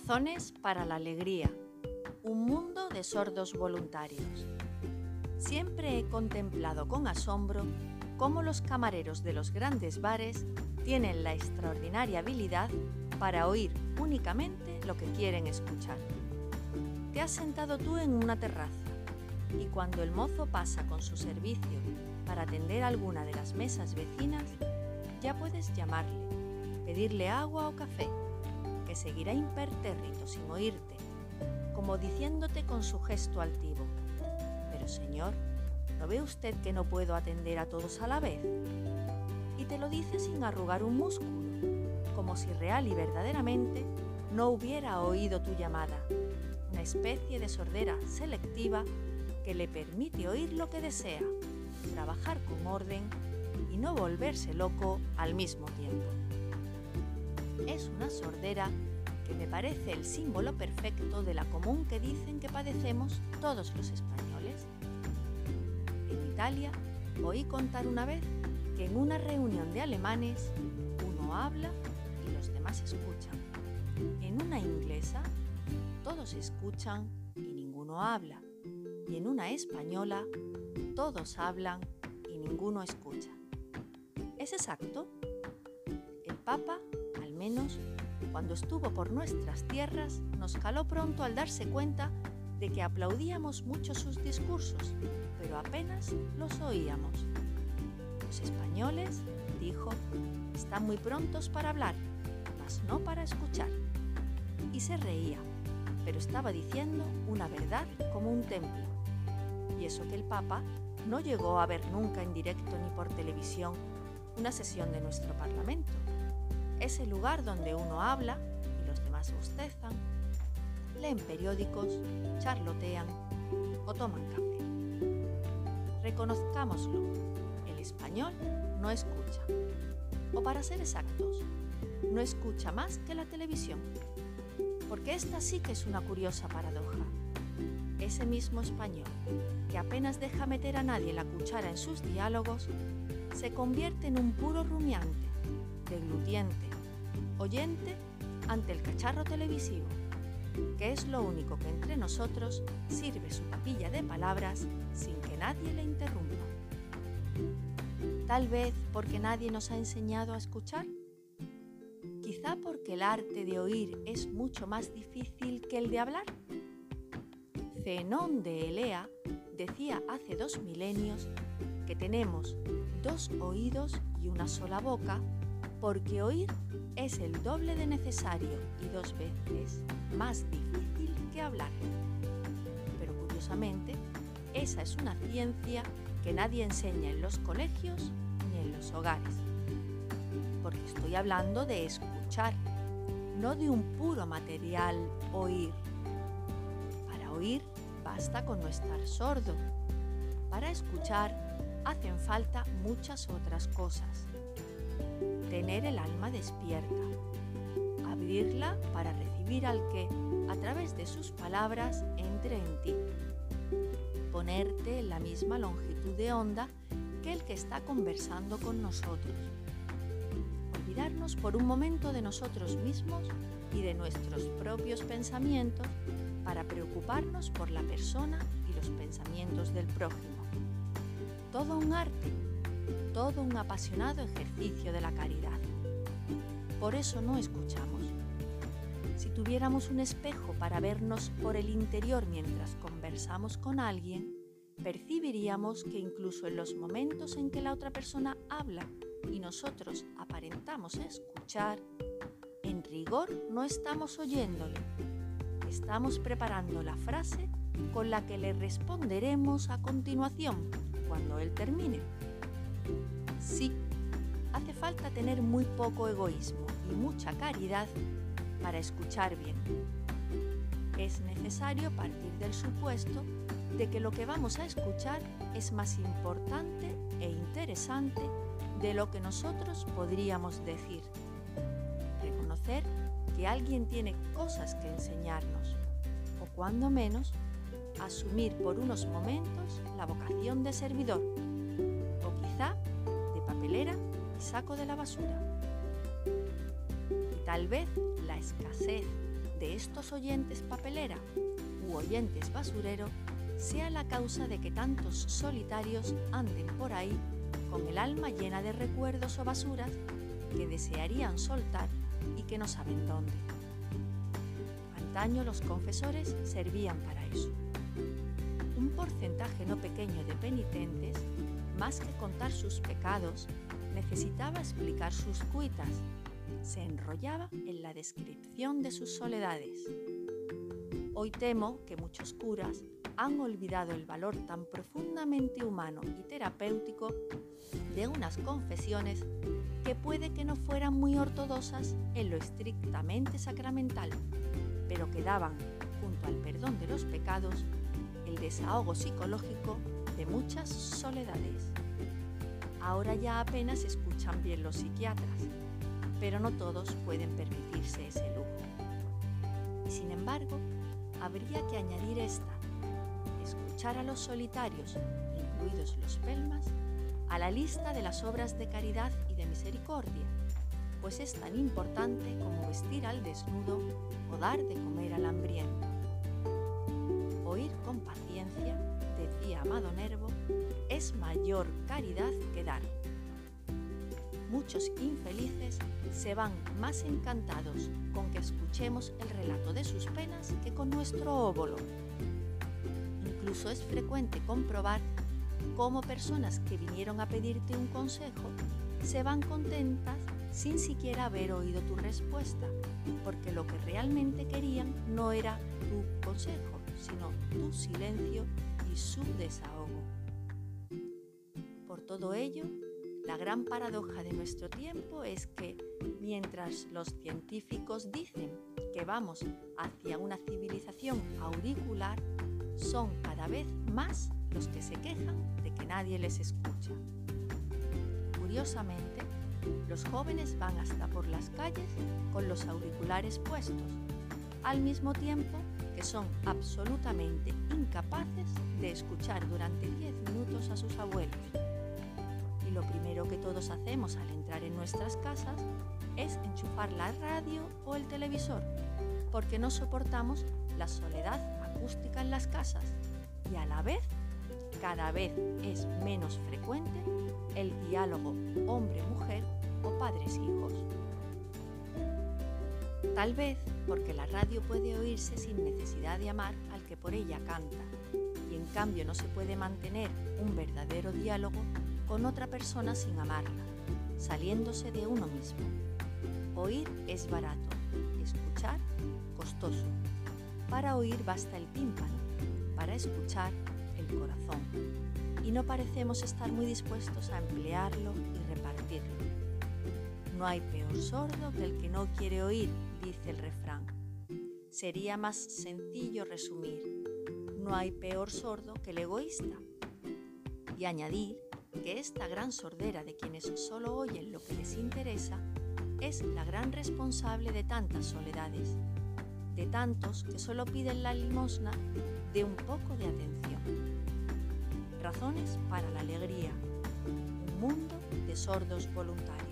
Razones para la alegría. Un mundo de sordos voluntarios. Siempre he contemplado con asombro cómo los camareros de los grandes bares tienen la extraordinaria habilidad para oír únicamente lo que quieren escuchar. Te has sentado tú en una terraza y cuando el mozo pasa con su servicio para atender alguna de las mesas vecinas, ya puedes llamarle, pedirle agua o café que seguirá impertérrito sin oírte, como diciéndote con su gesto altivo, Pero Señor, ¿no ve usted que no puedo atender a todos a la vez? Y te lo dice sin arrugar un músculo, como si real y verdaderamente no hubiera oído tu llamada, una especie de sordera selectiva que le permite oír lo que desea, trabajar con orden y no volverse loco al mismo tiempo es una sordera que me parece el símbolo perfecto de la común que dicen que padecemos todos los españoles. En Italia oí contar una vez que en una reunión de alemanes uno habla y los demás escuchan. En una inglesa todos escuchan y ninguno habla. Y en una española todos hablan y ninguno escucha. ¿Es exacto? El Papa menos, cuando estuvo por nuestras tierras, nos caló pronto al darse cuenta de que aplaudíamos mucho sus discursos, pero apenas los oíamos. Los españoles, dijo, están muy prontos para hablar, mas no para escuchar. Y se reía, pero estaba diciendo una verdad como un templo. Y eso que el Papa no llegó a ver nunca en directo ni por televisión una sesión de nuestro Parlamento es el lugar donde uno habla y los demás bostezan, leen periódicos, charlotean o toman café. Reconozcámoslo, el español no escucha. O para ser exactos, no escucha más que la televisión. Porque esta sí que es una curiosa paradoja. Ese mismo español, que apenas deja meter a nadie la cuchara en sus diálogos, se convierte en un puro rumiante, deglutiente, oyente ante el cacharro televisivo, que es lo único que entre nosotros sirve su papilla de palabras sin que nadie le interrumpa. Tal vez porque nadie nos ha enseñado a escuchar. Quizá porque el arte de oír es mucho más difícil que el de hablar. Zenón de Elea decía hace dos milenios que tenemos dos oídos y una sola boca porque oír es el doble de necesario y dos veces más difícil que hablar. Pero curiosamente, esa es una ciencia que nadie enseña en los colegios ni en los hogares. Porque estoy hablando de escuchar, no de un puro material oír. Para oír basta con no estar sordo. Para escuchar hacen falta muchas otras cosas tener el alma despierta, abrirla para recibir al que, a través de sus palabras, entre en ti, ponerte en la misma longitud de onda que el que está conversando con nosotros, olvidarnos por un momento de nosotros mismos y de nuestros propios pensamientos para preocuparnos por la persona y los pensamientos del prójimo. Todo un arte todo un apasionado ejercicio de la caridad. Por eso no escuchamos. Si tuviéramos un espejo para vernos por el interior mientras conversamos con alguien, percibiríamos que incluso en los momentos en que la otra persona habla y nosotros aparentamos escuchar, en rigor no estamos oyéndole. Estamos preparando la frase con la que le responderemos a continuación cuando él termine. Sí, hace falta tener muy poco egoísmo y mucha caridad para escuchar bien. Es necesario partir del supuesto de que lo que vamos a escuchar es más importante e interesante de lo que nosotros podríamos decir. Reconocer que alguien tiene cosas que enseñarnos, o cuando menos, asumir por unos momentos la vocación de servidor y saco de la basura. Y tal vez la escasez de estos oyentes papelera u oyentes basurero sea la causa de que tantos solitarios anden por ahí con el alma llena de recuerdos o basuras que desearían soltar y que no saben dónde. Antaño los confesores servían para eso. Un porcentaje no pequeño de penitentes, más que contar sus pecados, necesitaba explicar sus cuitas. Se enrollaba en la descripción de sus soledades. Hoy temo que muchos curas han olvidado el valor tan profundamente humano y terapéutico de unas confesiones que puede que no fueran muy ortodoxas en lo estrictamente sacramental, pero que daban, junto al perdón de los pecados, el desahogo psicológico de muchas soledades. Ahora ya apenas escuchan bien los psiquiatras, pero no todos pueden permitirse ese lujo. Y sin embargo, habría que añadir esta, escuchar a los solitarios, incluidos los pelmas, a la lista de las obras de caridad y de misericordia, pues es tan importante como vestir al desnudo o dar de comer al hambriento. Amado Nervo, es mayor caridad que dar. Muchos infelices se van más encantados con que escuchemos el relato de sus penas que con nuestro óvulo. Incluso es frecuente comprobar cómo personas que vinieron a pedirte un consejo se van contentas sin siquiera haber oído tu respuesta, porque lo que realmente querían no era tu consejo, sino tu silencio su desahogo. Por todo ello, la gran paradoja de nuestro tiempo es que mientras los científicos dicen que vamos hacia una civilización auricular, son cada vez más los que se quejan de que nadie les escucha. Curiosamente, los jóvenes van hasta por las calles con los auriculares puestos, al mismo tiempo que son absolutamente incapaces de escuchar durante 10 minutos a sus abuelos lo primero que todos hacemos al entrar en nuestras casas es enchufar la radio o el televisor, porque no soportamos la soledad acústica en las casas y a la vez cada vez es menos frecuente el diálogo hombre-mujer o padres-hijos. Tal vez porque la radio puede oírse sin necesidad de amar al que por ella canta y cambio no se puede mantener un verdadero diálogo con otra persona sin amarla, saliéndose de uno mismo. Oír es barato, escuchar costoso. Para oír basta el tímpano, para escuchar el corazón. Y no parecemos estar muy dispuestos a emplearlo y repartirlo. No hay peor sordo que el que no quiere oír, dice el refrán. Sería más sencillo resumir, no hay peor sordo que el egoísta. Y añadir que esta gran sordera de quienes solo oyen lo que les interesa es la gran responsable de tantas soledades, de tantos que solo piden la limosna de un poco de atención. Razones para la alegría, un mundo de sordos voluntarios.